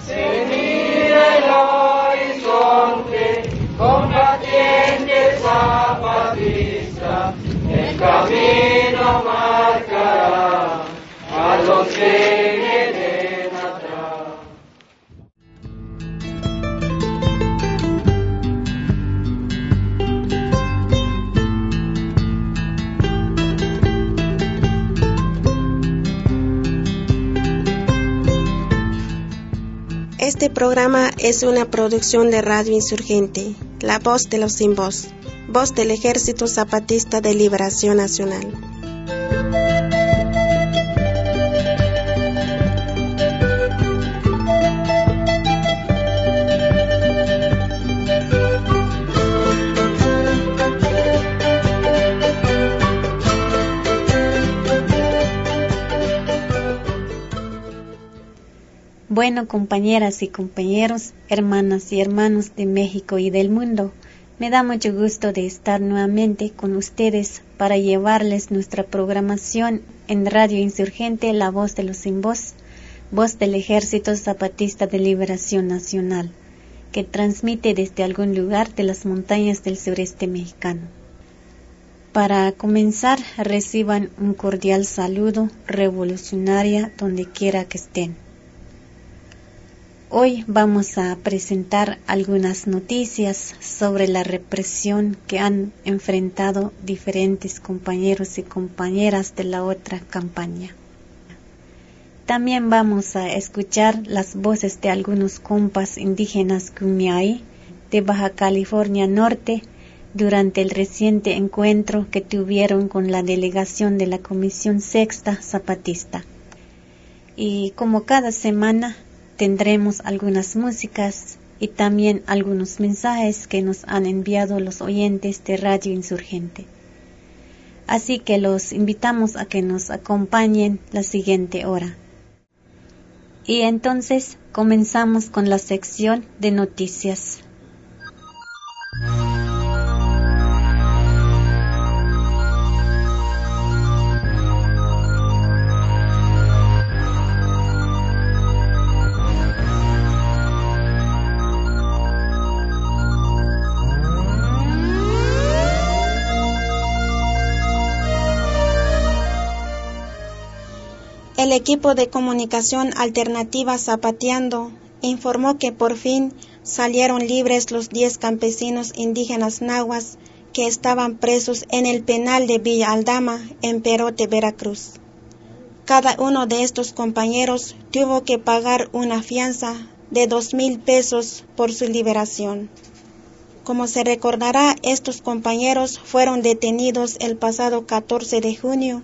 mira Este programa es una producción de Radio Insurgente, La Voz de los Sin Voz, voz del Ejército Zapatista de Liberación Nacional. Bueno, compañeras y compañeros, hermanas y hermanos de México y del mundo, me da mucho gusto de estar nuevamente con ustedes para llevarles nuestra programación en Radio Insurgente La Voz de los Sin Voz, voz del Ejército Zapatista de Liberación Nacional, que transmite desde algún lugar de las montañas del sureste mexicano. Para comenzar, reciban un cordial saludo revolucionaria donde quiera que estén. Hoy vamos a presentar algunas noticias sobre la represión que han enfrentado diferentes compañeros y compañeras de la otra campaña. También vamos a escuchar las voces de algunos compas indígenas Kumiai de Baja California Norte durante el reciente encuentro que tuvieron con la delegación de la Comisión Sexta Zapatista. Y como cada semana tendremos algunas músicas y también algunos mensajes que nos han enviado los oyentes de Radio Insurgente. Así que los invitamos a que nos acompañen la siguiente hora. Y entonces comenzamos con la sección de noticias. Equipo de comunicación alternativa Zapateando informó que por fin salieron libres los 10 campesinos indígenas nahuas que estaban presos en el penal de Villa Aldama, en Perote, Veracruz. Cada uno de estos compañeros tuvo que pagar una fianza de dos mil pesos por su liberación. Como se recordará, estos compañeros fueron detenidos el pasado 14 de junio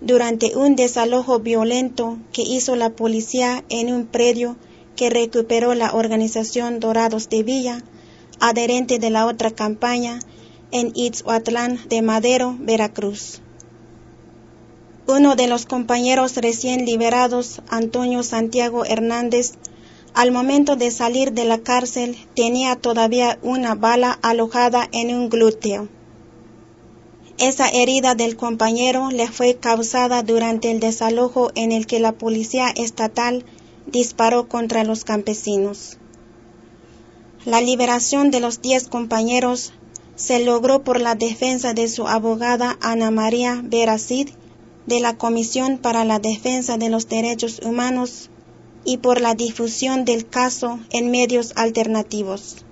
durante un desalojo violento que hizo la policía en un predio que recuperó la organización Dorados de Villa, adherente de la otra campaña, en Itzhuatlán de Madero, Veracruz. Uno de los compañeros recién liberados, Antonio Santiago Hernández, al momento de salir de la cárcel tenía todavía una bala alojada en un glúteo. Esa herida del compañero le fue causada durante el desalojo en el que la policía estatal disparó contra los campesinos. La liberación de los diez compañeros se logró por la defensa de su abogada Ana María Veracid de la Comisión para la Defensa de los Derechos Humanos y por la difusión del caso en medios alternativos.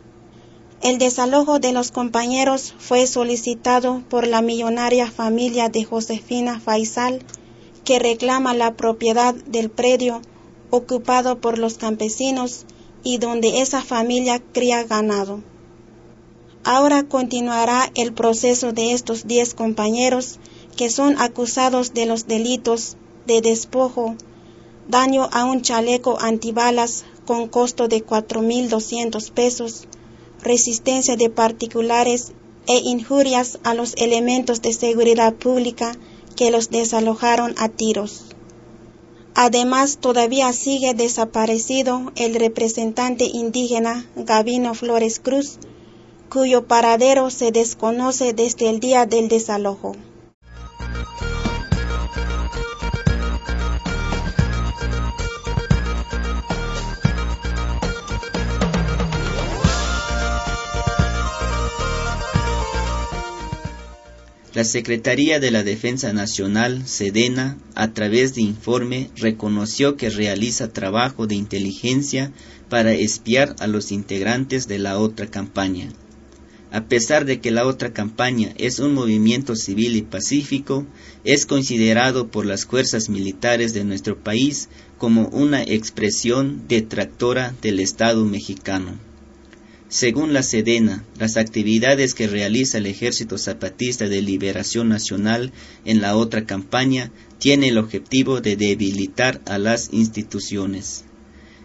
El desalojo de los compañeros fue solicitado por la millonaria familia de Josefina Faisal, que reclama la propiedad del predio ocupado por los campesinos y donde esa familia cría ganado. Ahora continuará el proceso de estos diez compañeros que son acusados de los delitos de despojo, daño a un chaleco antibalas con costo de 4.200 pesos, resistencia de particulares e injurias a los elementos de seguridad pública que los desalojaron a tiros. Además, todavía sigue desaparecido el representante indígena Gavino Flores Cruz, cuyo paradero se desconoce desde el día del desalojo. La Secretaría de la Defensa Nacional, SEDENA, a través de informe, reconoció que realiza trabajo de inteligencia para espiar a los integrantes de la otra campaña. A pesar de que la otra campaña es un movimiento civil y pacífico, es considerado por las fuerzas militares de nuestro país como una expresión detractora del Estado mexicano. Según la Sedena, las actividades que realiza el Ejército Zapatista de Liberación Nacional en la otra campaña tienen el objetivo de debilitar a las instituciones.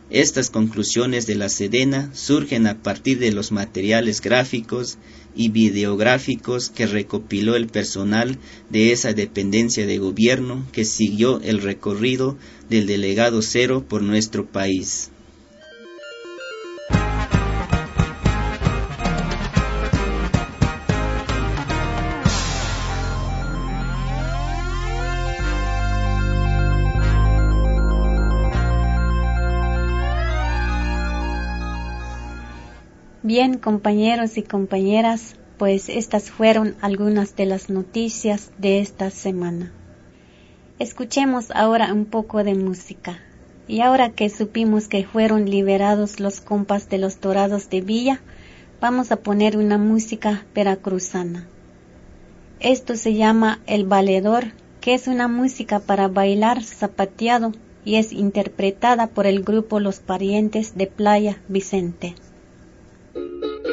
Estas conclusiones de la Sedena surgen a partir de los materiales gráficos y videográficos que recopiló el personal de esa dependencia de gobierno que siguió el recorrido del delegado cero por nuestro país. Bien, compañeros y compañeras, pues estas fueron algunas de las noticias de esta semana. Escuchemos ahora un poco de música. Y ahora que supimos que fueron liberados los compas de los Dorados de Villa, vamos a poner una música veracruzana. Esto se llama El Valedor, que es una música para bailar zapateado y es interpretada por el grupo Los Parientes de Playa Vicente. Thank you.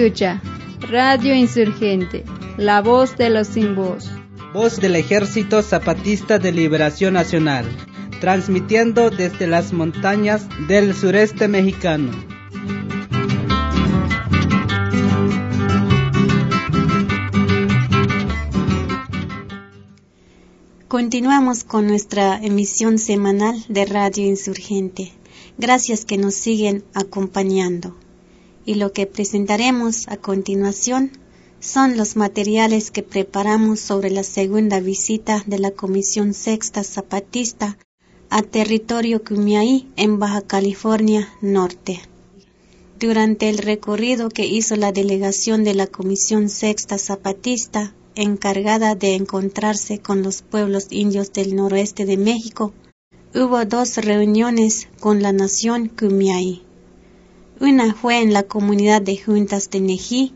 Escucha Radio Insurgente, la voz de los sin voz. Voz del Ejército Zapatista de Liberación Nacional, transmitiendo desde las montañas del sureste mexicano. Continuamos con nuestra emisión semanal de Radio Insurgente. Gracias que nos siguen acompañando. Y lo que presentaremos a continuación son los materiales que preparamos sobre la segunda visita de la Comisión Sexta Zapatista a territorio Cumiaí en Baja California Norte. Durante el recorrido que hizo la delegación de la Comisión Sexta Zapatista encargada de encontrarse con los pueblos indios del noroeste de México, hubo dos reuniones con la nación Kumiai. Una fue en la comunidad de Juntas de Nejí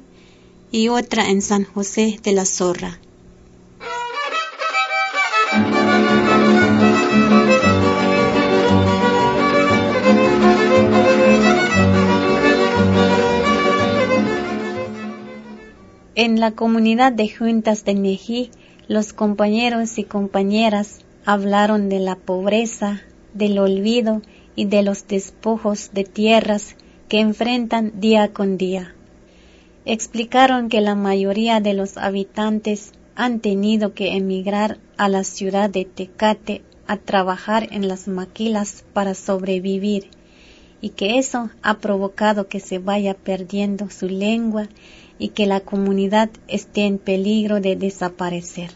y otra en San José de la Zorra. En la comunidad de Juntas de Nejí, los compañeros y compañeras hablaron de la pobreza, del olvido y de los despojos de tierras que enfrentan día con día. Explicaron que la mayoría de los habitantes han tenido que emigrar a la ciudad de Tecate a trabajar en las maquilas para sobrevivir y que eso ha provocado que se vaya perdiendo su lengua y que la comunidad esté en peligro de desaparecer.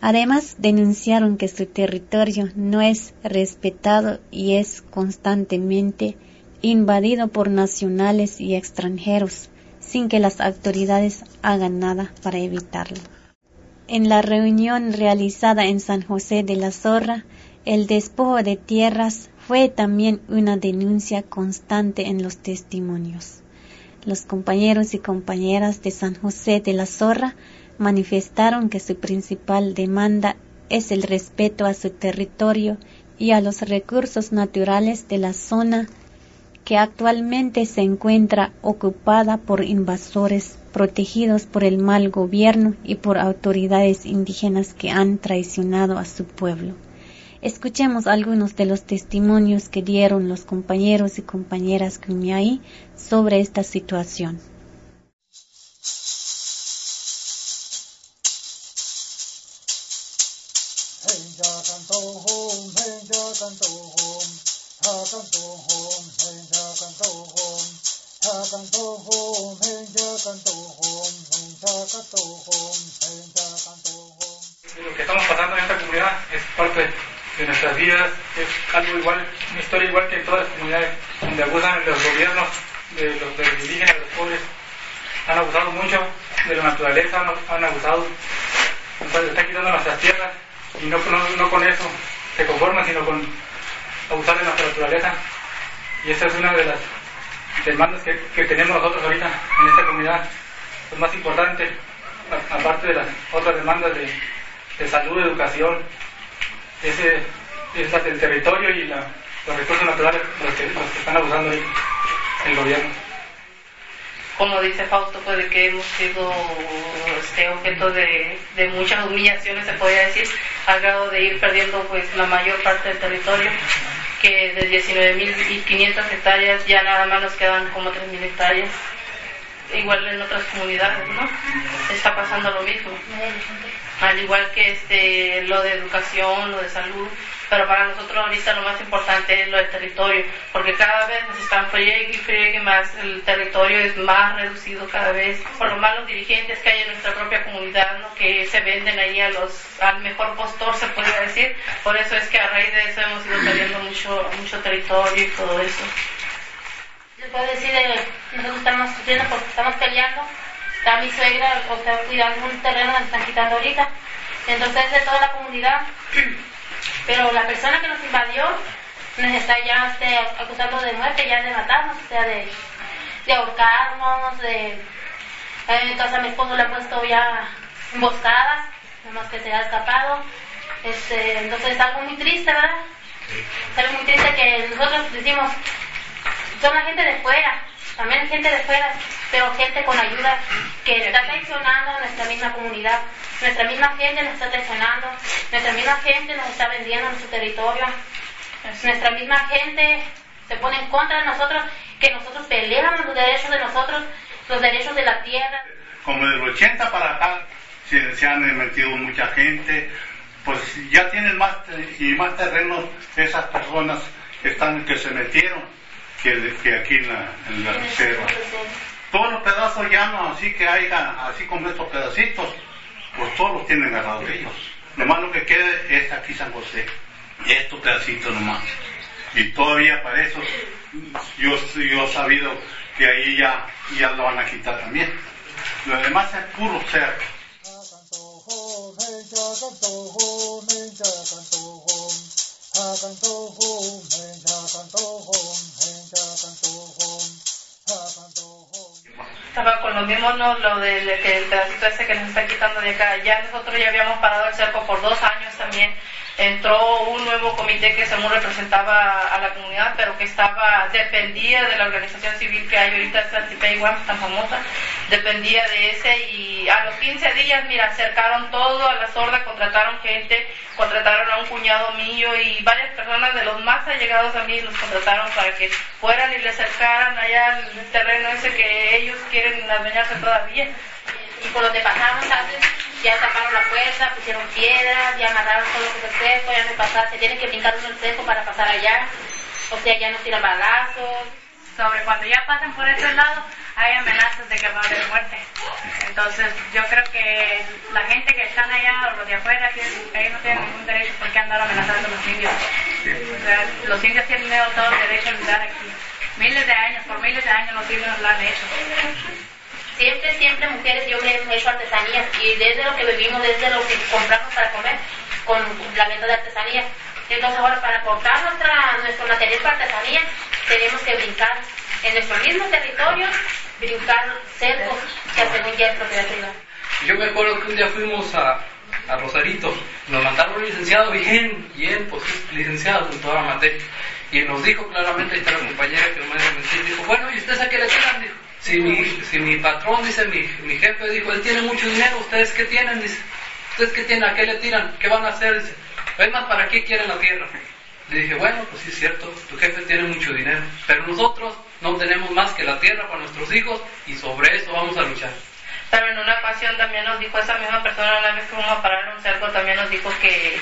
Además, denunciaron que su territorio no es respetado y es constantemente invadido por nacionales y extranjeros, sin que las autoridades hagan nada para evitarlo. En la reunión realizada en San José de la Zorra, el despojo de tierras fue también una denuncia constante en los testimonios. Los compañeros y compañeras de San José de la Zorra manifestaron que su principal demanda es el respeto a su territorio y a los recursos naturales de la zona que actualmente se encuentra ocupada por invasores protegidos por el mal gobierno y por autoridades indígenas que han traicionado a su pueblo. Escuchemos algunos de los testimonios que dieron los compañeros y compañeras Kumiai sobre esta situación. Lo que estamos pasando en esta comunidad es parte de nuestras vidas, es algo igual, una historia igual que en todas las comunidades donde abusan los gobiernos de los, de indígenas, de los pobres, han abusado mucho de la naturaleza, han, abusado, entonces están quitando nuestras tierras y no, no, con eso se conforman, sino con abusar de nuestra naturaleza. Y esta es una de las demandas que, que tenemos nosotros ahorita en esta comunidad, es más importante, aparte de las otras demandas de, de salud, educación, ese es la del territorio y los recursos naturales los que, los que están abusando ahí el gobierno. Como dice Fausto, puede que hemos sido este, objeto de, de, muchas humillaciones, se podría decir, al grado de ir perdiendo pues la mayor parte del territorio, que de 19.500 hectáreas ya nada más nos quedan como 3.000 hectáreas. Igual en otras comunidades, ¿no? Está pasando lo mismo al igual que este, lo de educación, lo de salud, pero para nosotros ahorita lo más importante es lo del territorio, porque cada vez nos están friegue y friegue más, el territorio es más reducido cada vez, por los malos dirigentes que hay en nuestra propia comunidad, ¿no? que se venden ahí a los, al mejor postor, se puede decir, por eso es que a raíz de eso hemos ido perdiendo mucho, mucho territorio y todo eso. Se puede decir, eh, nosotros estamos sufriendo porque estamos peleando está mi suegra, o sea, cuidando un terreno que están quitando ahorita. Entonces es de toda la comunidad. Pero la persona que nos invadió nos está ya este, acusando de muerte, ya de matarnos, o sea, de, de ahorcarnos, de... Eh, entonces a mi esposo le han puesto ya emboscadas, más que se ha escapado. Este, entonces es algo muy triste, ¿verdad? Es algo muy triste que nosotros decimos, son la gente de fuera, también gente de fuera, pero gente con ayuda que está traicionando a nuestra misma comunidad. Nuestra misma gente nos está traicionando, nuestra misma gente nos está vendiendo nuestro territorio, nuestra misma gente se pone en contra de nosotros, que nosotros peleamos los derechos de nosotros, los derechos de la tierra. Como del 80 para acá se, se han metido mucha gente, pues ya tienen más y más terrenos esas personas que están que se metieron que, que aquí en la, en la reserva. Todos los pedazos ya no, así que haya, así como estos pedacitos, pues todos los tienen agarrados ellos. Lo más lo que quede es aquí San José, estos pedacitos nomás. Y todavía para eso, yo, yo he sabido que ahí ya, ya lo van a quitar también. Lo demás es puro cerco. Estaba con lo mismo, ¿no? Lo del que el pedacito ese que nos está quitando de acá. Ya nosotros ya habíamos parado el cerco por dos años también entró un nuevo comité que según representaba a la comunidad, pero que estaba, dependía de la organización civil que hay ahorita, Iguam, tan famosa, dependía de ese y a los 15 días, mira, acercaron todo a la sorda, contrataron gente, contrataron a un cuñado mío y varias personas de los más allegados a mí los contrataron para que fueran y le acercaran allá el terreno ese que ellos quieren adueñarse todavía. Y por donde pasamos antes, ya taparon la puerta, pusieron piedras, ya amarraron todo lo que es seco, ya no pasa, se tiene que brincar uno el seco para pasar allá, o sea, ya no tiran balazos. Sobre cuando ya pasan por este lado, hay amenazas de que va a haber muerte. Entonces, yo creo que la gente que están allá o los de afuera, ellos no tienen ningún derecho por qué andar amenazando a los indios. Los indios tienen todo el derecho a vivir aquí. Miles de años, por miles de años los indios lo han hecho siempre, siempre mujeres y hombres hemos hecho artesanías y desde lo que vivimos, desde lo que compramos para comer, con la venta de artesanías. Entonces ahora para aportar nuestra, nuestro material para artesanía tenemos que brincar en nuestro mismo territorio, brincar cercos que según ya es propiedad privada. Yo me acuerdo que un día fuimos a, a Rosarito, nos mandaron un licenciado bien, bien, pues licenciado en toda la materia, y nos dijo claramente, esta la compañera que nos mentir, dijo, bueno, ¿y ustedes a qué le tiran? Dijo, si mi, si mi patrón, dice mi, mi jefe, dijo, él tiene mucho dinero, ¿ustedes qué tienen? Dice, ¿ustedes qué tienen? ¿A qué le tiran? ¿Qué van a hacer? Dice, es más, ¿para qué quieren la tierra? Le dije, bueno, pues sí es cierto, tu jefe tiene mucho dinero, pero nosotros no tenemos más que la tierra para nuestros hijos y sobre eso vamos a luchar. Pero en una ocasión también nos dijo esa misma persona, una vez que fuimos a parar en un cerco, también nos dijo que,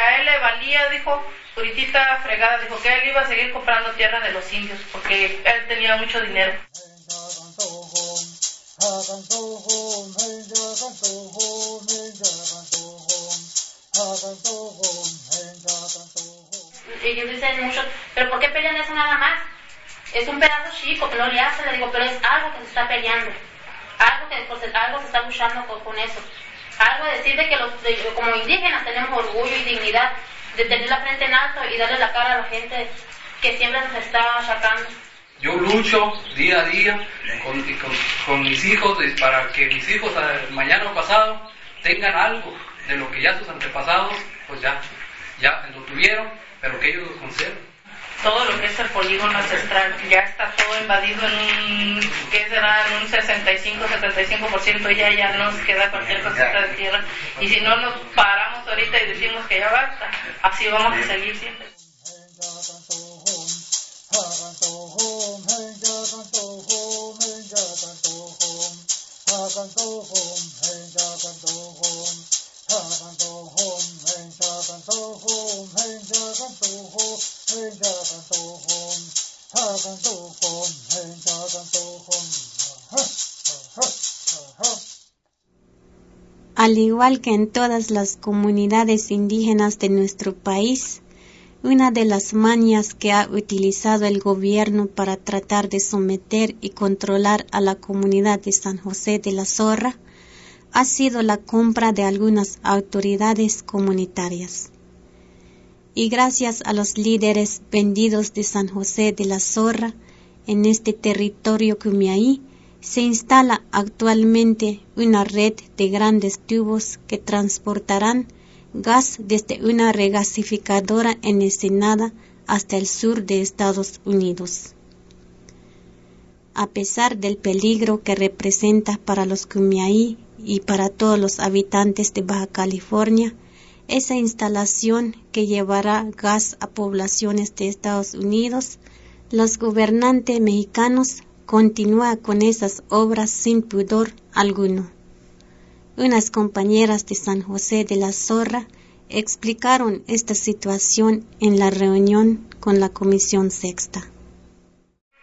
a él le valía, dijo, puritita fregada, dijo que él iba a seguir comprando tierra de los indios, porque él tenía mucho dinero. Ellos dicen mucho, pero ¿por qué pelean eso nada más? Es un pedazo chico, pero no le hace, le digo, pero es algo que se está peleando. Algo que pues, algo se está luchando con, eso. Algo de decir de que los, como indígenas tenemos orgullo y dignidad de tener la frente en alto y darle la cara a la gente que siempre nos está achacando. Yo lucho día a día con, con, mis hijos para que mis hijos mañana o pasado tengan algo de lo que ya sus antepasados pues ya, ya lo tuvieron, pero que ellos lo conserven todo lo que es el polígono ancestral ya está todo invadido en un, ¿qué será? En un 65-75% ya, ya nos queda cualquier cosita de tierra. Y si no nos paramos ahorita y decimos que ya basta, así vamos a seguir siempre. Al igual que en todas las comunidades indígenas de nuestro país, una de las mañas que ha utilizado el gobierno para tratar de someter y controlar a la comunidad de San José de la Zorra ha sido la compra de algunas autoridades comunitarias. Y gracias a los líderes vendidos de San José de la Zorra, en este territorio Cumiaí, se instala actualmente una red de grandes tubos que transportarán gas desde una regasificadora en Ensenada hasta el sur de Estados Unidos. a pesar del peligro que representa para los Kumiaí y para todos los habitantes de Baja California, esa instalación que llevará gas a poblaciones de Estados Unidos, los gobernantes mexicanos continúan con esas obras sin pudor alguno. Unas compañeras de San José de la Zorra explicaron esta situación en la reunión con la Comisión Sexta.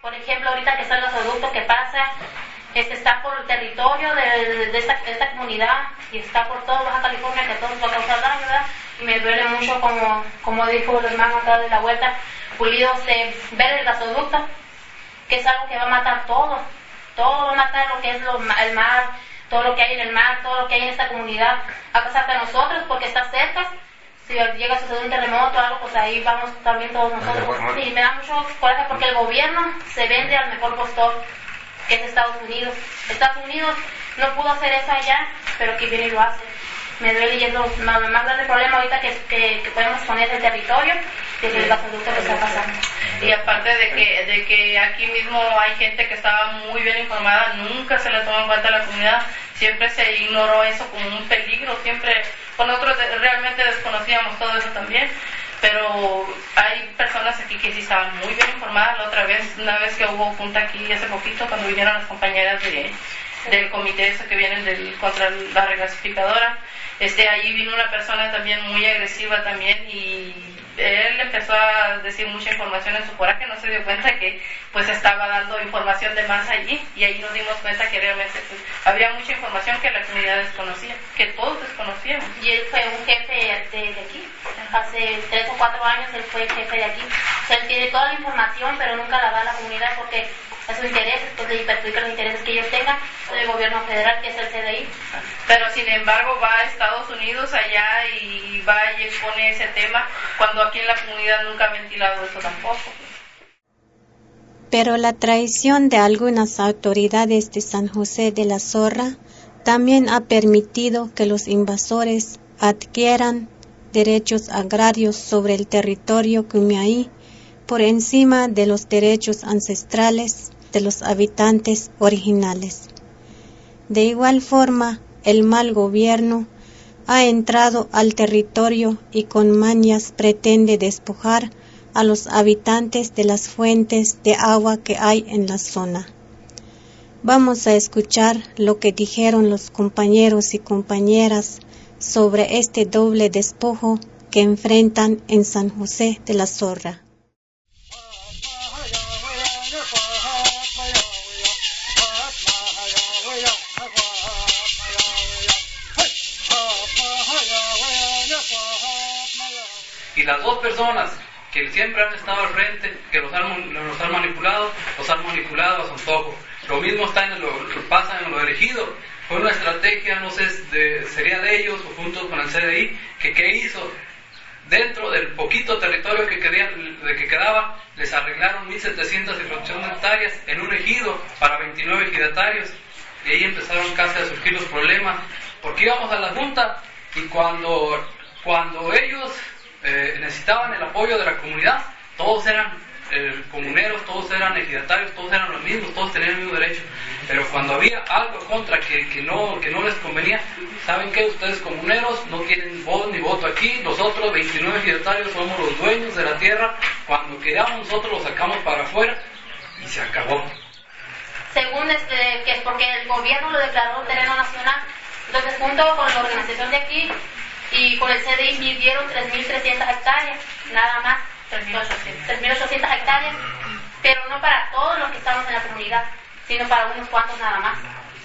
Por ejemplo, ahorita que están los adultos que pasa, este está por el territorio de, esta, esta, comunidad y está por toda Baja California, que a todos va a causar daño, ¿verdad? Y me duele mucho, como, como dijo el hermano acá de la vuelta, Pulido, se ver el gasoducto, que es algo que va a matar todo, todo va a matar lo que es lo, el mar, todo lo que hay en el mar, todo lo que hay en esta comunidad, a pesar de nosotros, porque está cerca. Si llega a suceder un terremoto o algo, pues ahí vamos también todos nosotros. Sí, me da mucho coraje porque el gobierno se vende al mejor postor, que es Estados Unidos. Estados Unidos no pudo hacer eso allá, pero aquí viene y lo hace. Me duele y es lo más, grande problema ahorita que, que, podemos poner el territorio de que el gasoducto que está pasando. Y aparte de que, de que aquí mismo hay gente que estaba muy bien informada, nunca se le tomó en cuenta a la comunidad, siempre se ignoró eso como un peligro, siempre, con nosotros realmente desconocíamos todo eso también pero hay personas aquí que sí estaban muy bien informadas. La otra vez, una vez que hubo junta aquí hace poquito, cuando vinieron las compañeras de, del comité que vienen del, contra la regasificadora, este, ahí vino una persona también muy agresiva también y él empezó a decir mucha información en su coraje, no se dio cuenta que pues estaba dando información de más allí y ahí nos dimos cuenta que realmente pues, había mucha información que la comunidad desconocía, que todos desconocíamos. Y él fue un jefe de, aquí, hace tres o cuatro años él fue jefe de aquí. O sea, él tiene toda la información pero nunca la da a la comunidad porque a sus intereses, pues le perjudica los intereses que ellos tengan del gobierno federal, que es el CDI. Pero sin embargo va a Estados Unidos allá y va y expone ese tema, cuando aquí en la comunidad nunca ha ventilado eso tampoco. Pero la traición de algunas autoridades de San José de la Zorra también ha permitido que los invasores adquieran derechos agrarios sobre el territorio Cumiaí por encima de los derechos ancestrales de los habitantes originales. De igual forma, el mal gobierno ha entrado al territorio y con mañas pretende despojar a los habitantes de las fuentes de agua que hay en la zona. Vamos a escuchar lo que dijeron los compañeros y compañeras sobre este doble despojo que enfrentan en San José de la Zorra. Las dos personas que siempre han estado al frente, que los han, los han manipulado, los han manipulado a su antojo. Lo mismo está en lo, pasa en lo elegido. Fue una estrategia, no sé, de, sería de ellos o junto con el CDI, que qué hizo. Dentro del poquito territorio que, de que quedaba, les arreglaron 1.700 y hectáreas en un ejido para 29 ejidatarios. Y ahí empezaron casi a surgir los problemas. Porque íbamos a la Junta y cuando, cuando ellos eh, necesitaban el apoyo de la comunidad, todos eran eh, comuneros, todos eran ejidatarios, todos eran los mismos, todos tenían el mismo derecho. Pero cuando había algo contra que, que, no, que no les convenía, ¿saben qué? Ustedes comuneros no tienen voz ni voto aquí, nosotros 29 ejidatarios somos los dueños de la tierra, cuando queramos nosotros lo sacamos para afuera y se acabó. Según este, que es porque el gobierno lo declaró terreno nacional, entonces junto con la organización de aquí y con el CDI midieron 3.300 hectáreas, nada más, 3.800 hectáreas, pero no para todos los que estamos en la comunidad, sino para unos cuantos nada más,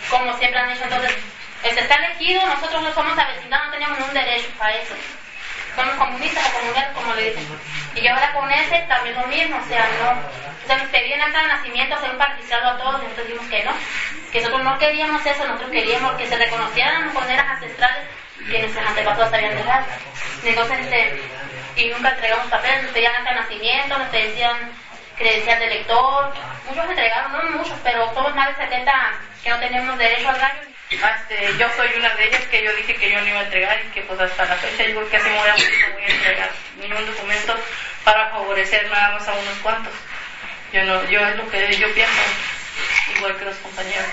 como siempre han hecho. Entonces, el está elegido, nosotros no somos avecindados, no tenemos ningún derecho para eso. Somos comunistas o comuneros, como le dicen. Y ahora con ese también lo mismo, o sea, no. O sea, nos pedían hasta nacimiento hacer un participado a todos, nosotros dijimos que no. Que nosotros no queríamos eso, nosotros queríamos que se reconocieran con eras ancestrales nuestros antepasados habían dejado. Entonces, este, y nunca entregamos papeles, nos pedían hasta nacimiento, nos pedían credencial de lector, muchos entregaron, no muchos, pero todos más de 70 que no tenemos derecho al daño. Este, yo soy una de ellas que yo dije que yo no iba a entregar y que pues hasta la fecha digo que así me voy a, no voy a entregar ningún documento para favorecer nada más a unos cuantos. Yo no, yo es lo que yo pienso. igual que los compañeros.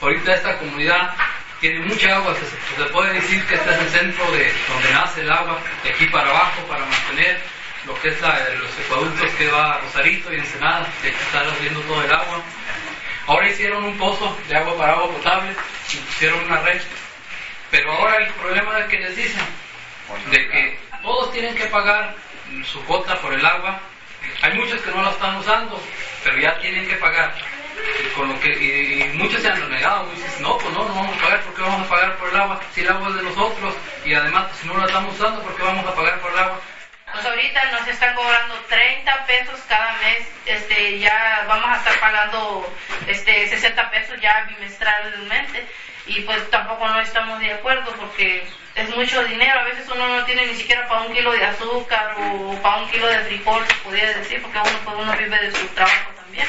Ahorita esta comunidad tiene mucha agua, se, puede decir que este es el centro de donde nace el agua, de aquí para abajo, para mantener lo que es los ecuaductos que va a Rosarito y Ensenada, de aquí está haciendo todo el agua. Ahora hicieron un pozo de agua para agua potable y pusieron una red. Pero ahora el problema es que les dicen de que todos tienen que pagar su cuota por el agua. Hay muchos que no la están usando, pero ya tienen que pagar. Y, con lo que, y, muchos se han renegado, muchos no, pues no, no vamos a pagar, porque vamos a pagar por el agua? Si el agua es de nosotros, y además si no la estamos usando, ¿por qué vamos a pagar por el agua? Pues ahorita nos están cobrando 30 pesos cada mes, este, ya vamos a estar pagando este, 60 pesos ya bimestralmente y pues tampoco no estamos de acuerdo porque es mucho dinero, a veces uno no tiene ni siquiera para un kilo de azúcar o para un kilo de frijol, se podría decir, porque uno, pues uno vive de su trabajo también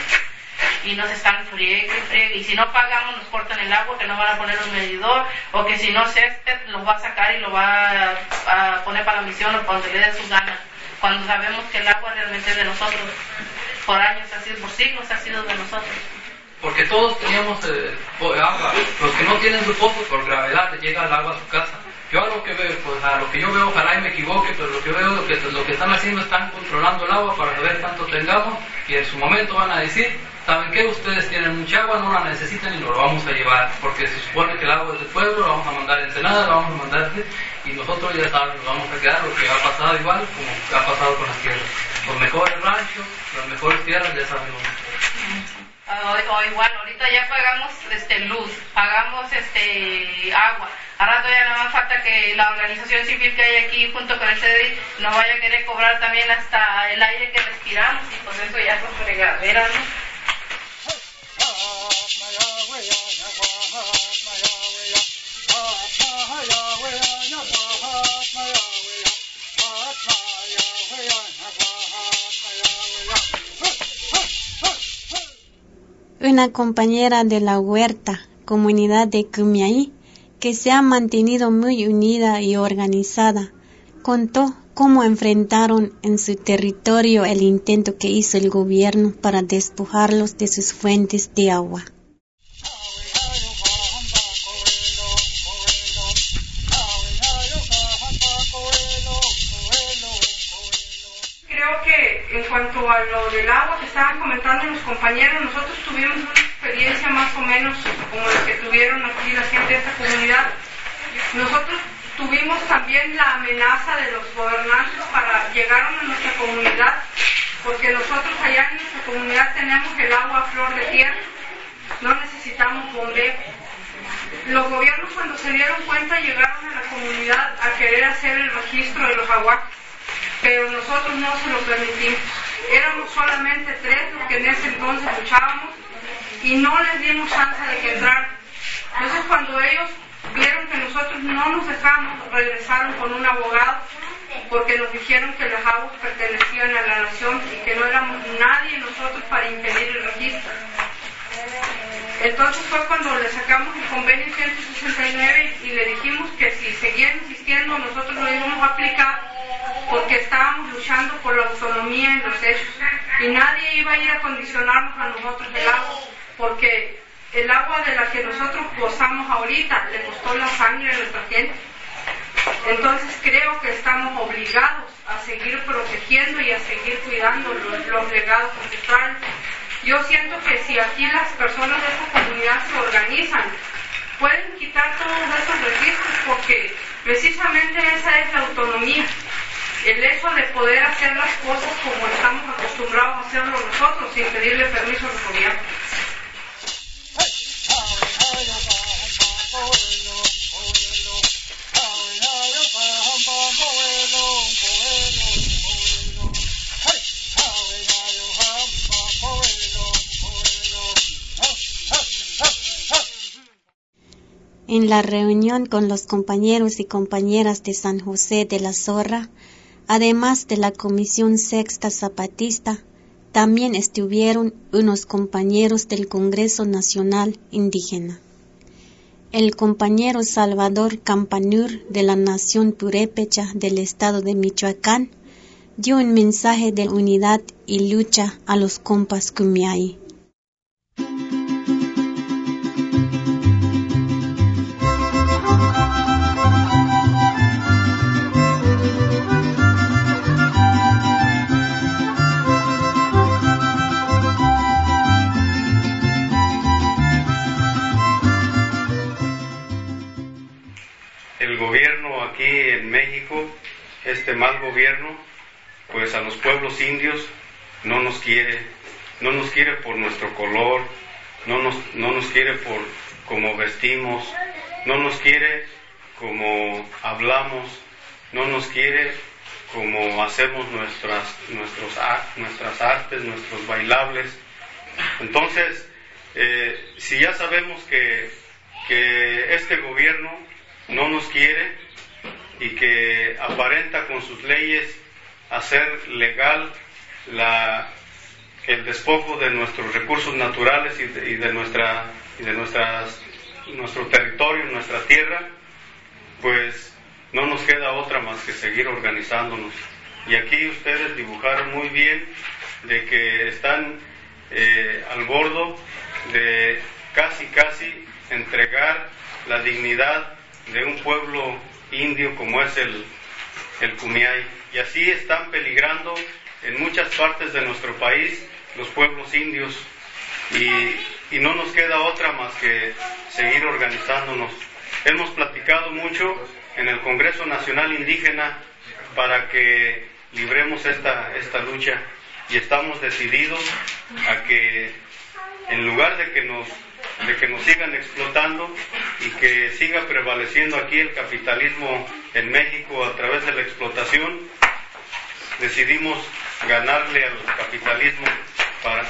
y nos están friegue y Y si no pagamos, nos cortan el agua, que no van a poner un medidor, o que si no Césped los va a sacar y lo va a, poner para la misión o para donde le dé su gana, cuando sabemos que el agua realmente es de nosotros. Por años ha sido, por siglos ha sido de nosotros. Porque todos teníamos eh, agua. Los que no tienen su pozo, por gravedad, le llega el agua a su casa. Yo a lo que veo, pues a lo que yo veo, ojalá y me equivoque, pero lo que veo lo que, lo que están haciendo están controlando el agua para saber cuánto tengamos y en su momento van a decir ¿saben qué? Ustedes tienen mucha agua, no la necesitan y lo vamos a llevar, porque se supone que el agua es del pueblo, lo vamos a mandar a Ensenada, lo vamos a mandar y nosotros ya saben, nos vamos a quedar lo que ha pasado igual como ha pasado con las tierras. Los mejores ranchos, las mejores tierras, ya sabemos. O, igual, ahorita ya pagamos este, luz, pagamos este, agua. Ahora todavía no más falta que la organización civil que hay aquí junto con el CDI nos vaya a querer cobrar también hasta el aire que respiramos y pues eso ya son fregaderas, ¿no? Una compañera de la huerta, comunidad de Cumiaí, que se ha mantenido muy unida y organizada, contó cómo enfrentaron en su territorio el intento que hizo el gobierno para despojarlos de sus fuentes de agua. Cuanto a lo del agua que estaban comentando los compañeros, nosotros tuvimos una experiencia más o menos como la que tuvieron aquí la gente de esta comunidad. Nosotros Tuvimos también la amenaza de los gobernantes para llegar a nuestra comunidad, porque nosotros allá en nuestra comunidad tenemos el agua a flor de tierra, no necesitamos bombeo. Los gobiernos cuando se dieron cuenta llegaron a la comunidad a querer hacer el registro de los aguas, pero nosotros no se lo permitimos. Éramos solamente tres los que en ese entonces luchábamos y no les dimos chance de que entraran. Entonces cuando ellos vieron que nosotros no nos dejamos, regresaron con un abogado porque nos dijeron que las aguas pertenecían a la nación y que no éramos nadie nosotros para impedir el registro. Entonces fue cuando le sacamos el convenio 169 y le dijimos que si seguían insistiendo nosotros lo íbamos a aplicar porque estábamos luchando por la autonomía en los hechos y nadie iba a ir a condicionarnos a nosotros el agua porque el agua de la que nosotros gozamos ahorita le costó la sangre a nuestra gente. Entonces creo que estamos obligados a seguir protegiendo y a seguir cuidando los, legados ancestrales. Yo siento que si aquí las personas de esta comunidad se organizan, pueden quitar todos esos registros porque precisamente esa es la autonomía. El hecho de poder hacer las cosas como estamos acostumbrados a hacerlo nosotros sin pedirle permiso al gobierno. En la reunión con los compañeros y compañeras de San José de la Zorra, además de la Comisión Sexta Zapatista, también estuvieron unos compañeros del Congreso Nacional Indígena. el compañero Salvador Campanur de la Nación Purépecha del estado de Michoacán dio un mensaje de unidad y lucha a los compas Kumiai. México, este mal gobierno, pues a los pueblos indios no nos quiere, no nos quiere por nuestro color, no nos, no nos quiere por cómo vestimos, no nos quiere como hablamos, no nos quiere como hacemos nuestras, nuestros, nuestras artes, nuestros bailables. Entonces, eh, si ya sabemos que, que este gobierno no nos quiere y que aparenta con sus leyes hacer legal el despojo de nuestros recursos naturales y de, nuestra de nuestro territorio, nuestra tierra, pues no nos queda otra más que seguir organizándonos. Y aquí ustedes dibujaron muy bien de que están eh, al bordo de casi, casi entregar la dignidad de un pueblo indio como es el, el. Y así están peligrando en muchas partes de nuestro país los pueblos indios y, y no nos queda otra más que seguir organizándonos. Hemos platicado mucho en el Congreso Nacional Indígena para que libremos esta, esta lucha y estamos decididos a que en lugar de que nos de que nos sigan explotando y que siga prevaleciendo aquí el capitalismo en México a través de la explotación, decidimos ganarle al capitalismo para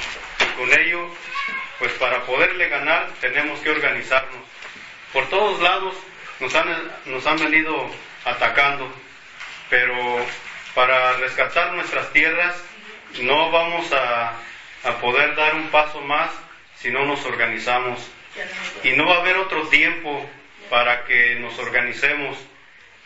con ello pues para poderle ganar tenemos que organizarnos. Por todos lados nos han, nos han venido atacando, pero para rescatar nuestras tierras no vamos a, a poder dar un paso más si no nos organizamos. Y no va a haber otro tiempo para que nos organicemos.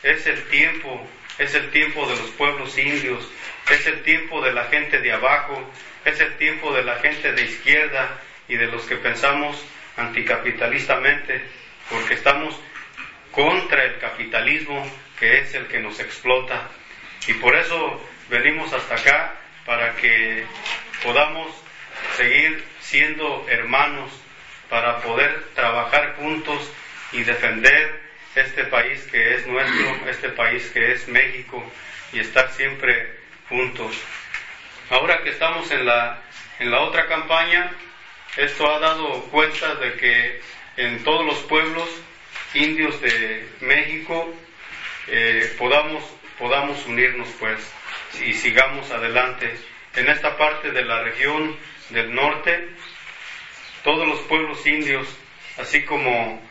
Es el tiempo, es el tiempo de los pueblos indios, es el tiempo de la gente de abajo, es el tiempo de la gente de izquierda y de los que pensamos anticapitalistamente, porque estamos contra el capitalismo que es el que nos explota. Y por eso venimos hasta acá para que podamos seguir siendo hermanos, para poder trabajar juntos y defender este país que es nuestro, este país que es México y estar siempre juntos. Ahora que estamos en la, en la otra campaña, esto ha dado cuenta de que en todos los pueblos indios de México eh, podamos, podamos unirnos pues y sigamos adelante. En esta parte de la región del norte, todos los pueblos indios, así como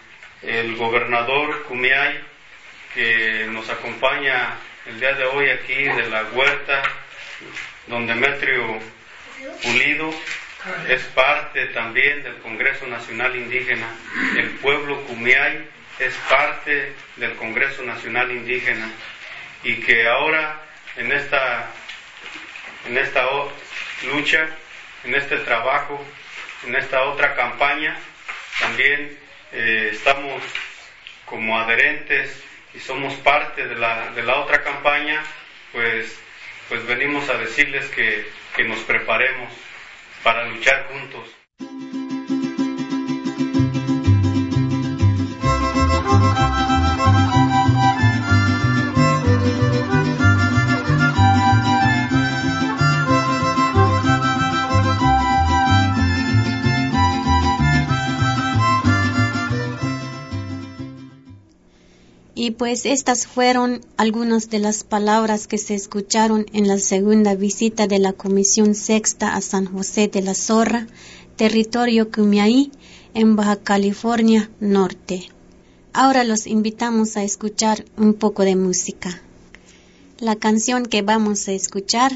el gobernador Kumiai, que nos acompaña el día de hoy aquí de la huerta, don Demetrio Pulido, es parte también del Congreso Nacional Indígena. El pueblo Kumiai es parte del Congreso Nacional Indígena y que ahora en esta, en esta lucha, en este trabajo, en esta otra campaña, también eh, estamos como adherentes y somos parte de la, de la otra campaña, pues, pues venimos a decirles que, que nos preparemos para luchar juntos. Y pues estas fueron algunas de las palabras que se escucharon en la segunda visita de la Comisión Sexta a San José de la Zorra, territorio Cumiaí, en Baja California Norte. Ahora los invitamos a escuchar un poco de música. La canción que vamos a escuchar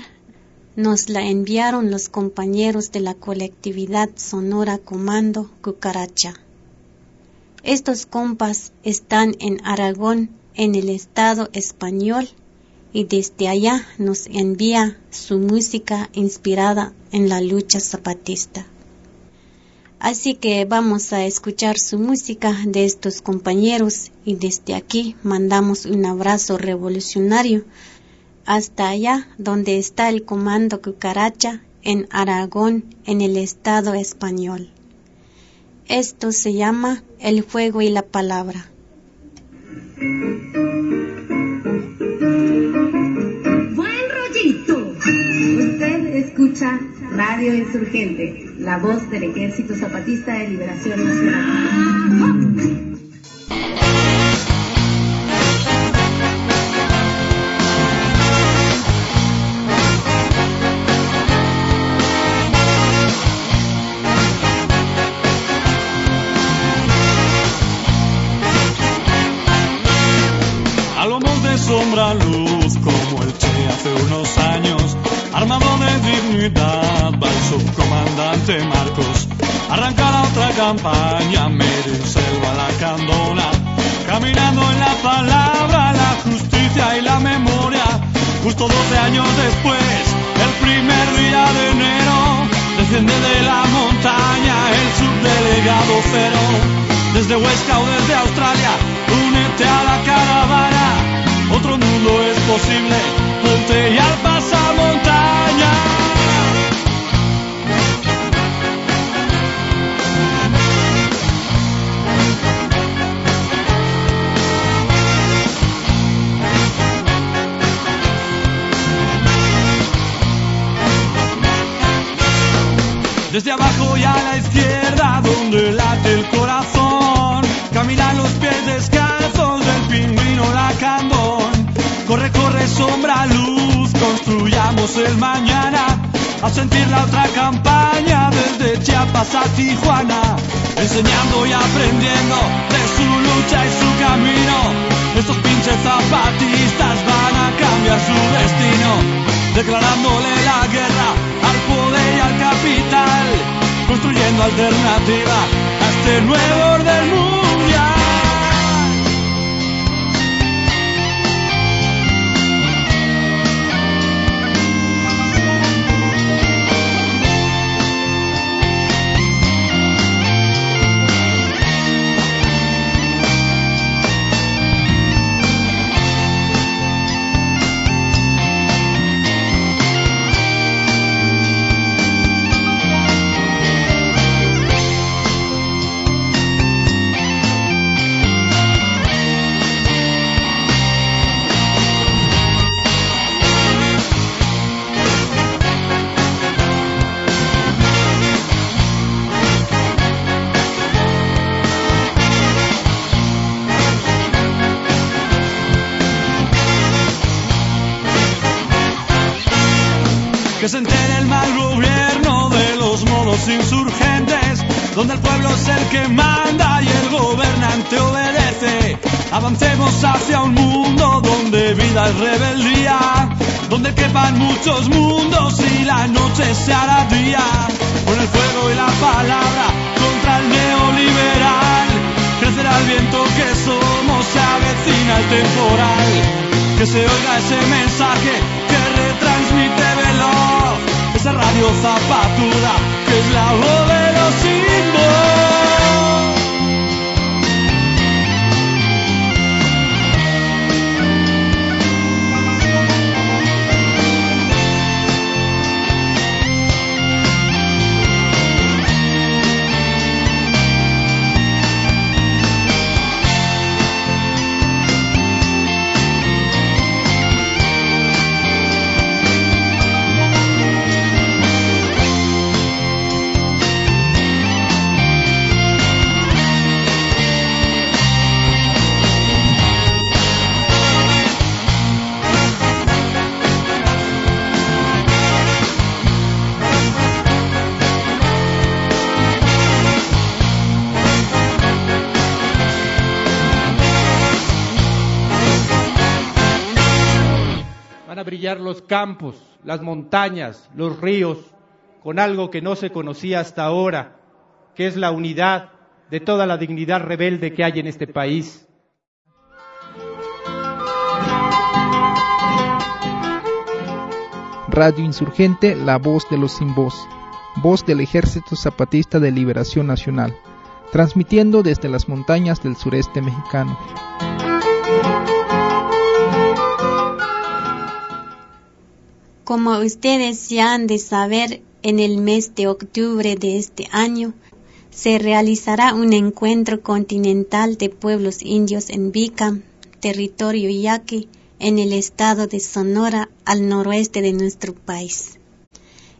nos la enviaron los compañeros de la colectividad Sonora Comando Cucaracha. Estos compas están en Aragón, en el Estado español, y desde allá nos envía su música inspirada en la lucha zapatista. Así que vamos a escuchar su música de estos compañeros y desde aquí mandamos un abrazo revolucionario hasta allá donde está el comando cucaracha en Aragón, en el Estado español. Esto se llama El fuego y la palabra. Buen rollito. Usted escucha Radio Insurgente, la voz del Ejército Zapatista de Liberación Nacional. Sombra luz como el Che hace unos años, armado de dignidad va el subcomandante Marcos. Arranca la otra campaña, medio selva la candona, caminando en la palabra, la justicia y la memoria. Justo 12 años después, el primer día de enero, desciende de la montaña el subdelegado cero. Desde Huesca o desde Australia, únete a la caravana otro mundo es posible, ponte y al pasamontaña. Desde abajo y a la izquierda, donde late el corazón, construyamos el mañana. A sentir la otra campaña desde Chiapas a Tijuana. Enseñando y aprendiendo de su lucha y su camino. Estos pinches zapatistas van a cambiar su destino. Declarándole la guerra al poder y al capital. Construyendo alternativa a este nuevo orden mundial. Que se entere el mal gobierno de los modos insurgentes, donde el pueblo es el que manda y el gobernante obedece. Avancemos hacia un mundo donde vida es rebeldía, donde quepan muchos mundos y la noche se hará día. Con el fuego y la palabra contra el neoliberal, crecerá el viento que somos, se avecina el temporal. Que se oiga ese mensaje radio zapatura que es la voz de los indios. Los campos, las montañas, los ríos, con algo que no se conocía hasta ahora, que es la unidad de toda la dignidad rebelde que hay en este país. Radio Insurgente, la voz de los sin voz, voz del Ejército Zapatista de Liberación Nacional, transmitiendo desde las montañas del sureste mexicano. Como ustedes ya han de saber, en el mes de octubre de este año se realizará un encuentro continental de pueblos indios en Bicam, territorio yaqui, en el estado de Sonora, al noroeste de nuestro país.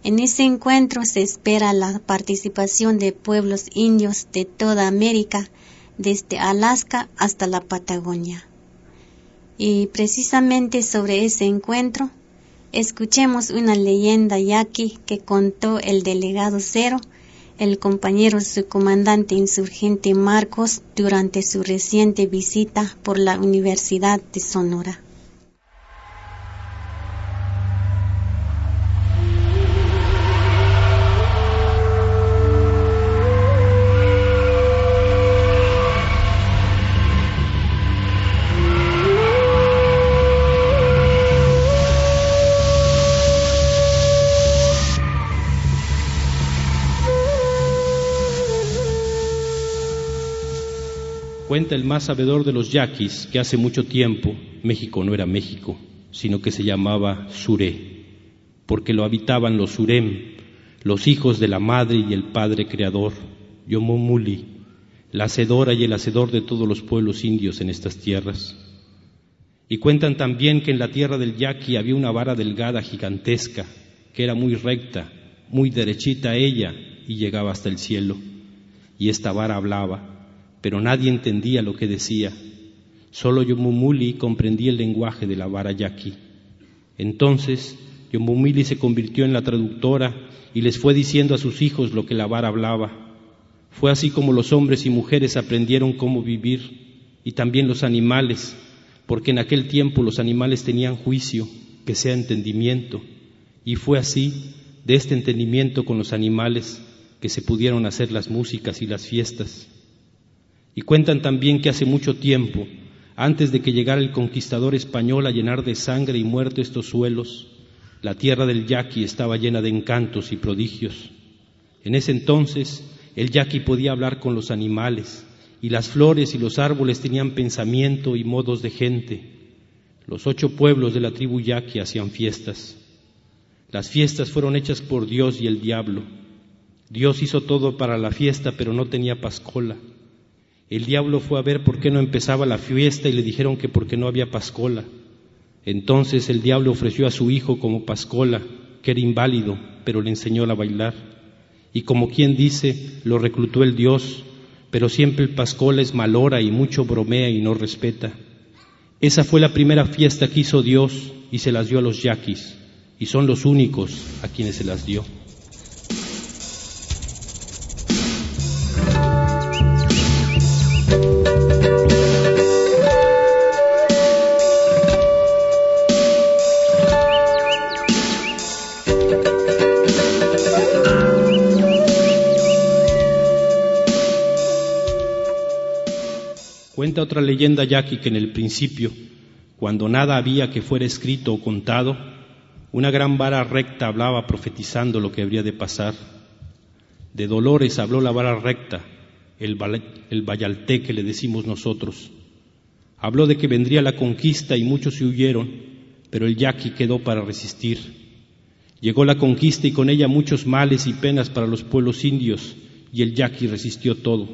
En ese encuentro se espera la participación de pueblos indios de toda América, desde Alaska hasta la Patagonia. Y precisamente sobre ese encuentro, escuchemos una leyenda yaqui que contó el delegado Cero, el compañero subcomandante insurgente Marcos, durante su reciente visita por la Universidad de Sonora. Cuenta el más sabedor de los yaquis que hace mucho tiempo México no era México, sino que se llamaba Suré, porque lo habitaban los Surem, los hijos de la madre y el padre creador, Yomomuli, la hacedora y el hacedor de todos los pueblos indios en estas tierras. Y cuentan también que en la tierra del yaqui había una vara delgada gigantesca, que era muy recta, muy derechita ella, y llegaba hasta el cielo. Y esta vara hablaba pero nadie entendía lo que decía. Solo Yomumuli comprendía el lenguaje de la vara yaqui. Entonces Yomumuli se convirtió en la traductora y les fue diciendo a sus hijos lo que la vara hablaba. Fue así como los hombres y mujeres aprendieron cómo vivir y también los animales, porque en aquel tiempo los animales tenían juicio, que sea entendimiento, y fue así, de este entendimiento con los animales, que se pudieron hacer las músicas y las fiestas. Y cuentan también que hace mucho tiempo, antes de que llegara el conquistador español a llenar de sangre y muerte estos suelos, la tierra del yaqui estaba llena de encantos y prodigios. En ese entonces el yaqui podía hablar con los animales, y las flores y los árboles tenían pensamiento y modos de gente. Los ocho pueblos de la tribu yaqui hacían fiestas. Las fiestas fueron hechas por Dios y el diablo. Dios hizo todo para la fiesta, pero no tenía pascola. El diablo fue a ver por qué no empezaba la fiesta y le dijeron que porque no había pascola. Entonces el diablo ofreció a su hijo como pascola, que era inválido, pero le enseñó a bailar. Y como quien dice, lo reclutó el Dios, pero siempre el pascola es malora y mucho bromea y no respeta. Esa fue la primera fiesta que hizo Dios y se las dio a los yaquis, y son los únicos a quienes se las dio. Otra leyenda yaqui que en el principio, cuando nada había que fuera escrito o contado, una gran vara recta hablaba profetizando lo que habría de pasar. De dolores habló la vara recta, el, el que le decimos nosotros. Habló de que vendría la conquista y muchos se huyeron, pero el yaqui quedó para resistir. Llegó la conquista y con ella muchos males y penas para los pueblos indios, y el yaqui resistió todo.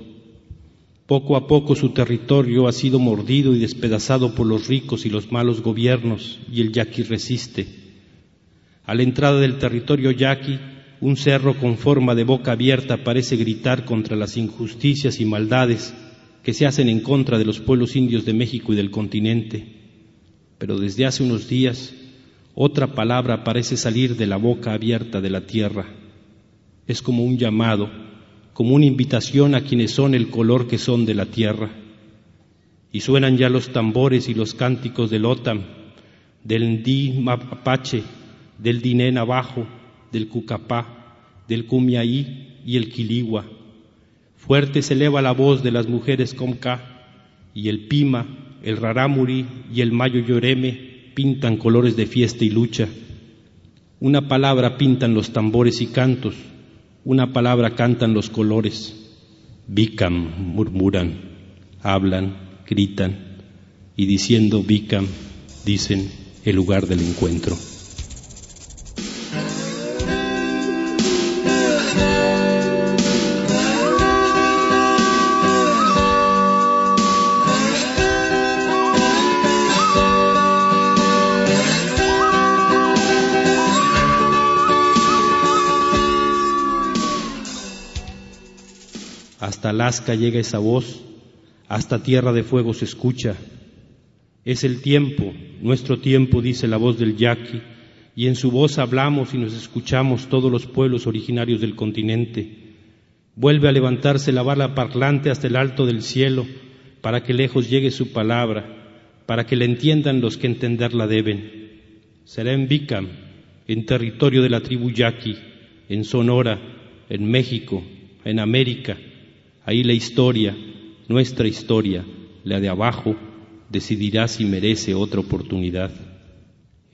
Poco a poco su territorio ha sido mordido y despedazado por los ricos y los malos gobiernos, y el yaqui resiste. A la entrada del territorio yaqui, un cerro con forma de boca abierta parece gritar contra las injusticias y maldades que se hacen en contra de los pueblos indios de México y del continente. Pero desde hace unos días, otra palabra parece salir de la boca abierta de la tierra. Es como un llamado como una invitación a quienes son el color que son de la tierra. Y suenan ya los tambores y los cánticos del Otam, del Ndi Mapache, del Diné Navajo, del Cucapá, del Cumiaí y el Quiligua. Fuerte se eleva la voz de las mujeres Comca y el Pima, el Raramuri y el Mayo Lloreme pintan colores de fiesta y lucha. Una palabra pintan los tambores y cantos, una palabra cantan los colores. Bicam murmuran, hablan, gritan y diciendo Bicam dicen el lugar del encuentro. Hasta Alaska llega esa voz, hasta Tierra de Fuego se escucha. Es el tiempo, nuestro tiempo, dice la voz del yaqui, y en su voz hablamos y nos escuchamos todos los pueblos originarios del continente. Vuelve a levantarse la bala parlante hasta el alto del cielo, para que lejos llegue su palabra, para que la entiendan los que entenderla deben. Será en Bicam, en territorio de la tribu yaqui, en Sonora, en México, en América, Ahí la historia, nuestra historia, la de abajo, decidirá si merece otra oportunidad.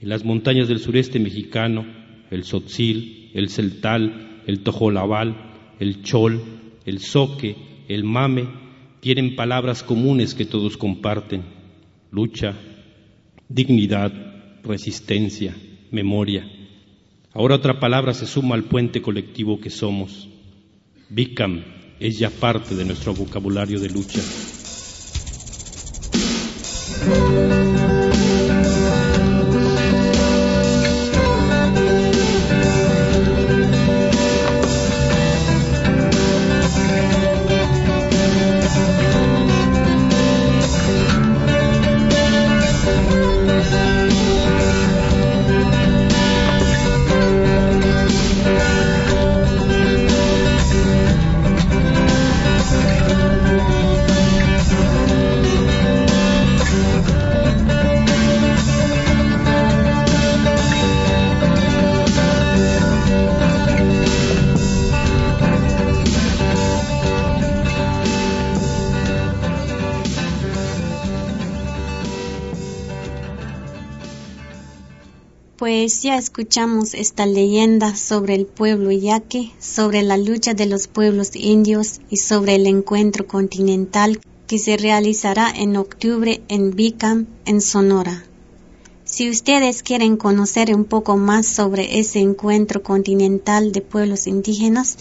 En las montañas del sureste mexicano, el Sotzil, el Celtal, el Tojolabal, el Chol, el Soque, el Mame, tienen palabras comunes que todos comparten. Lucha, dignidad, resistencia, memoria. Ahora otra palabra se suma al puente colectivo que somos. Bicam, es ya parte de nuestro vocabulario de lucha. Pues ya escuchamos esta leyenda sobre el pueblo yaque, sobre la lucha de los pueblos indios y sobre el encuentro continental que se realizará en octubre en Bicam, en Sonora. Si ustedes quieren conocer un poco más sobre ese encuentro continental de pueblos indígenas,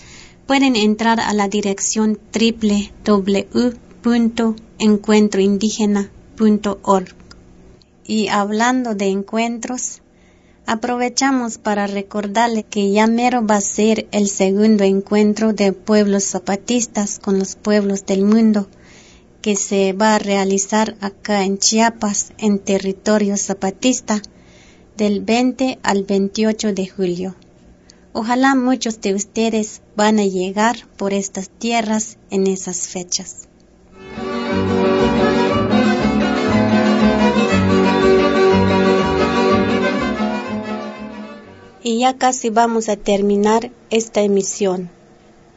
pueden entrar a la dirección www.encuentroindígena.org. Y hablando de encuentros, Aprovechamos para recordarle que ya mero va a ser el segundo encuentro de pueblos zapatistas con los pueblos del mundo que se va a realizar acá en Chiapas, en territorio zapatista, del 20 al 28 de julio. Ojalá muchos de ustedes van a llegar por estas tierras en esas fechas. Y ya casi vamos a terminar esta emisión.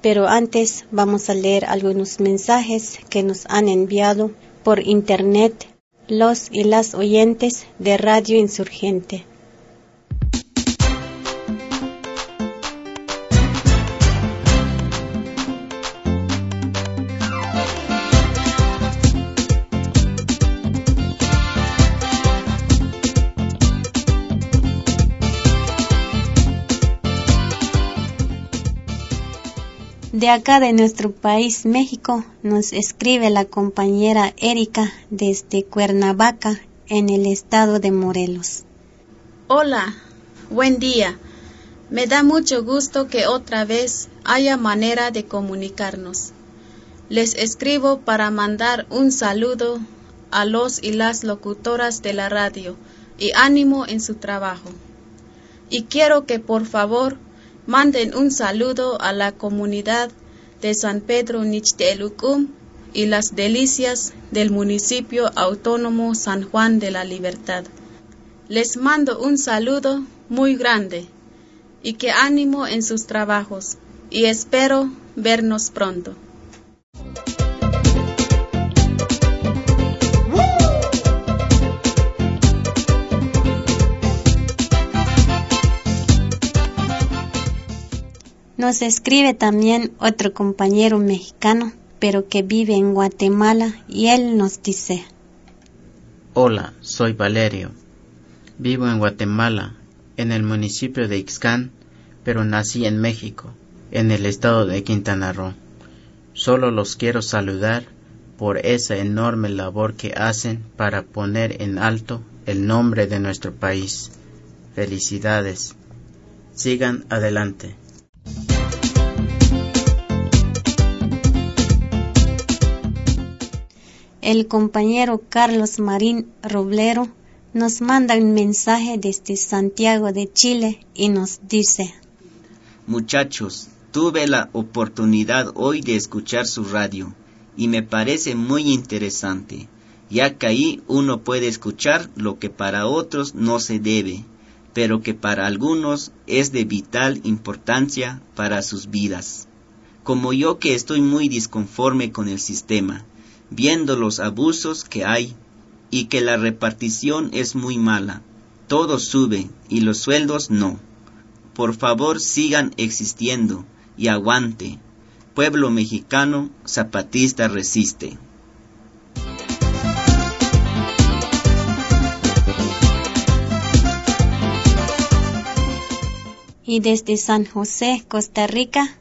Pero antes vamos a leer algunos mensajes que nos han enviado por internet los y las oyentes de Radio Insurgente. De acá de nuestro país, México, nos escribe la compañera Erika desde Cuernavaca, en el estado de Morelos. Hola, buen día. Me da mucho gusto que otra vez haya manera de comunicarnos. Les escribo para mandar un saludo a los y las locutoras de la radio y ánimo en su trabajo. Y quiero que por favor manden un saludo a la comunidad de San Pedro Nichtelucum y las delicias del municipio autónomo San Juan de la Libertad. Les mando un saludo muy grande y que ánimo en sus trabajos y espero vernos pronto. Nos escribe también otro compañero mexicano, pero que vive en Guatemala, y él nos dice, Hola, soy Valerio. Vivo en Guatemala, en el municipio de Ixcán, pero nací en México, en el estado de Quintana Roo. Solo los quiero saludar por esa enorme labor que hacen para poner en alto el nombre de nuestro país. Felicidades. Sigan adelante. El compañero Carlos Marín Roblero nos manda un mensaje desde Santiago de Chile y nos dice, Muchachos, tuve la oportunidad hoy de escuchar su radio y me parece muy interesante, ya que ahí uno puede escuchar lo que para otros no se debe, pero que para algunos es de vital importancia para sus vidas. Como yo que estoy muy disconforme con el sistema, viendo los abusos que hay y que la repartición es muy mala. Todo sube y los sueldos no. Por favor sigan existiendo y aguante. Pueblo mexicano zapatista resiste. Y desde San José, Costa Rica,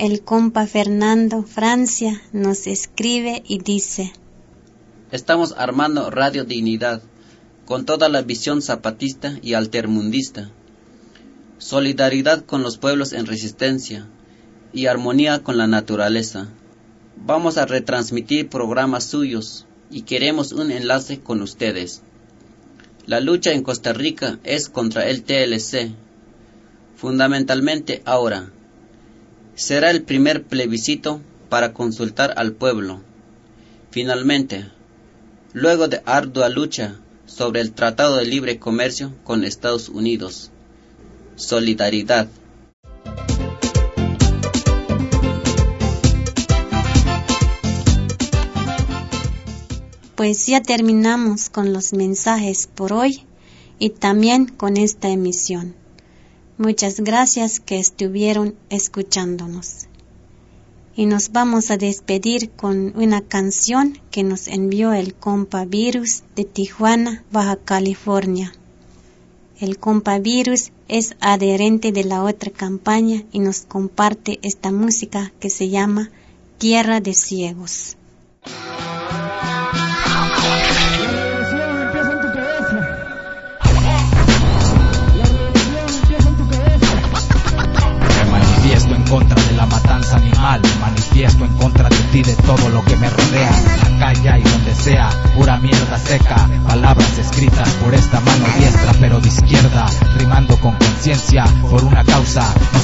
el compa Fernando Francia nos escribe y dice, Estamos armando Radio Dignidad con toda la visión zapatista y altermundista, solidaridad con los pueblos en resistencia y armonía con la naturaleza. Vamos a retransmitir programas suyos y queremos un enlace con ustedes. La lucha en Costa Rica es contra el TLC, fundamentalmente ahora. Será el primer plebiscito para consultar al pueblo. Finalmente, luego de ardua lucha sobre el Tratado de Libre Comercio con Estados Unidos. Solidaridad. Pues ya terminamos con los mensajes por hoy y también con esta emisión. Muchas gracias que estuvieron escuchándonos. Y nos vamos a despedir con una canción que nos envió el compa Virus de Tijuana, Baja California. El compa Virus es adherente de la otra campaña y nos comparte esta música que se llama Tierra de Ciegos.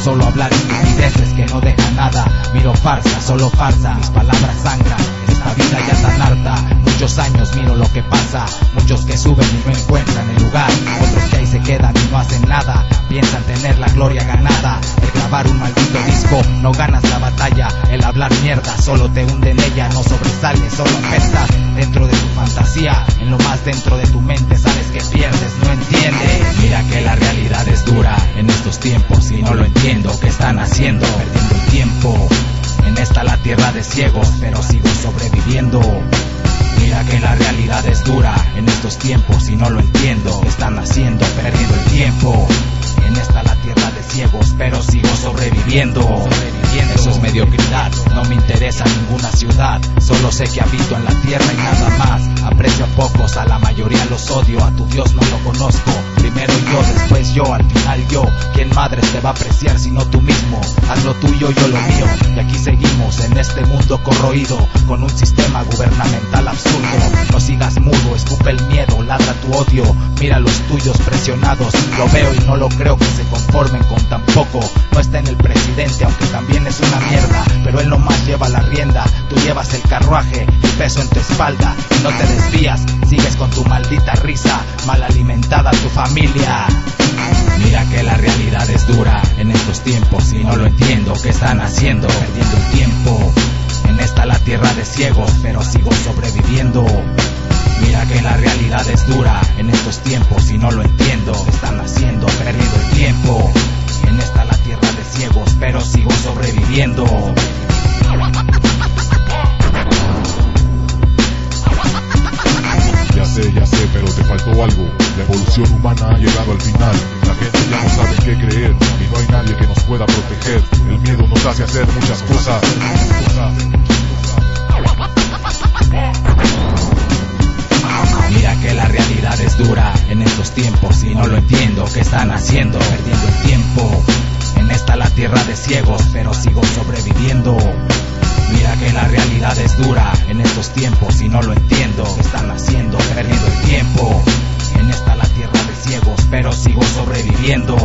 Solo hablar estupideces que no dejan nada. Miro farsa, solo farsa. Mis palabras sangran. Esta vida ya tan harta. Muchos años miro lo que pasa. Muchos que suben y no encuentran el lugar. Otros que ahí se quedan y no hacen nada. Piensan tener la gloria ganada. El grabar un maldito disco, no ganas la batalla. El hablar mierda solo te hunde en ella. No sobresales, solo pesas dentro de tu fantasía. En lo más dentro de tu mente sabes que pierdes, no entiendes. Mira que la realidad es dura en estos tiempos y no lo entiendo. ¿Qué están haciendo? Perdiendo el tiempo. En esta la tierra de ciegos, pero sigo sobreviviendo. Mira que la realidad es dura en estos tiempos y no lo entiendo. ¿Qué están haciendo? Perdiendo el tiempo. En esta la tierra de ciegos, pero sigo sobreviviendo. Sobreviviendo. Eso es mediocridad, no me interesa ninguna ciudad. Solo sé que habito en la tierra y nada más. Aprecio a pocos, a la mayoría los odio. A tu Dios no lo conozco. Primero yo, después yo, al final yo. ¿Quién madre te va a apreciar sino tú mismo? Haz lo tuyo, yo lo mío. Y aquí seguimos en este mundo corroído con un sistema gubernamental absurdo. No sigas mudo, escupe el miedo, ladra tu odio. Mira a los tuyos presionados. Lo veo y no lo creo que se conformen con tan poco. No está en el presidente, aunque también es una mierda. Pero él nomás lleva la rienda. Tú llevas el carruaje, el peso en tu espalda. Y no te desvías, sigues con tu maldita risa. Mal alimentada tu familia. Mira que la realidad es dura en estos tiempos y no lo entiendo. ¿Qué están haciendo? Perdiendo el tiempo. En esta la tierra de ciegos, pero sigo sobreviviendo. Mira que la realidad es dura en estos tiempos y no lo entiendo. ¿Qué están haciendo? Perdiendo el tiempo. En esta la tierra de ciegos, pero sigo sobreviviendo. Ya sé, ya sé, pero te faltó algo. La evolución humana ha llegado al final. La gente ya no sabe qué creer y no hay nadie que nos pueda proteger. El miedo nos hace hacer muchas cosas. Mira que la realidad es dura en estos tiempos y no lo entiendo. ¿Qué están haciendo? Perdiendo el tiempo. En esta la tierra de ciegos, pero sigo sobreviviendo. Mira que la realidad es dura en estos tiempos y no lo entiendo. ¿Qué están haciendo? Perdiendo el tiempo. En esta la tierra de ciegos, pero sigo sobreviviendo.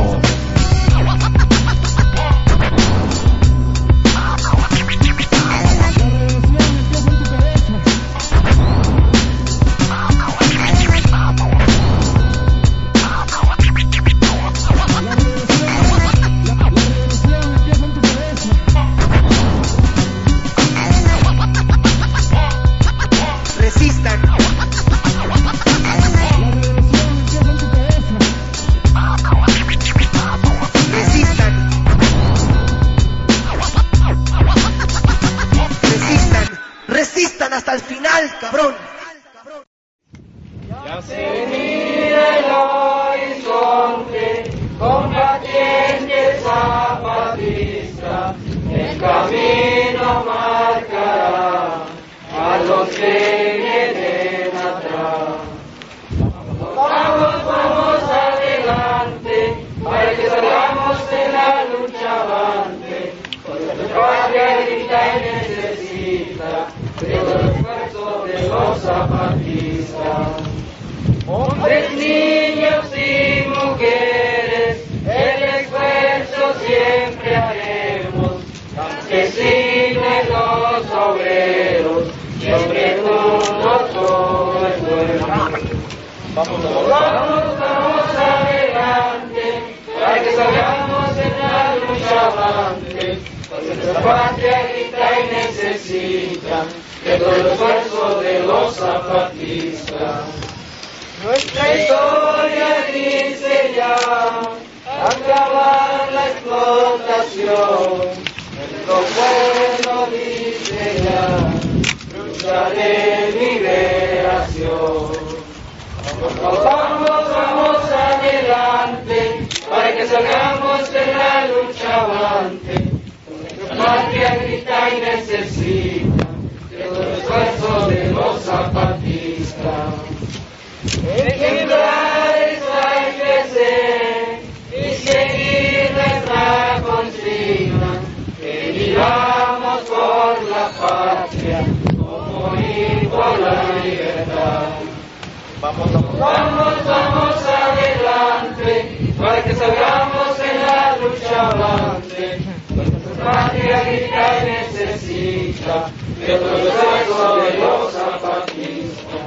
Zapatistas. Hombres, niños y mujeres, Vamos, vamos, adelante, para que salgamos en la lucha avante, nuestra patria grita y necesita de todo el esfuerzo de los zapatistas. Nuestra historia dice ya acabar la explotación. Nuestro pueblo dice ya lucha de liberación. Vamos, vamos, vamos adelante para que salgamos de la lucha avante. Nuestra patria grita y necesita de todo el esfuerzo de los zapatistas. Hay que ser y seguir nuestra consigna, que vivamos por la patria, como morir por la libertad. Vamos, vamos. Vamos, adelante, para que salgamos en la lucha avante. Nuestra patria grita y necesita de todo el de los zapatistas.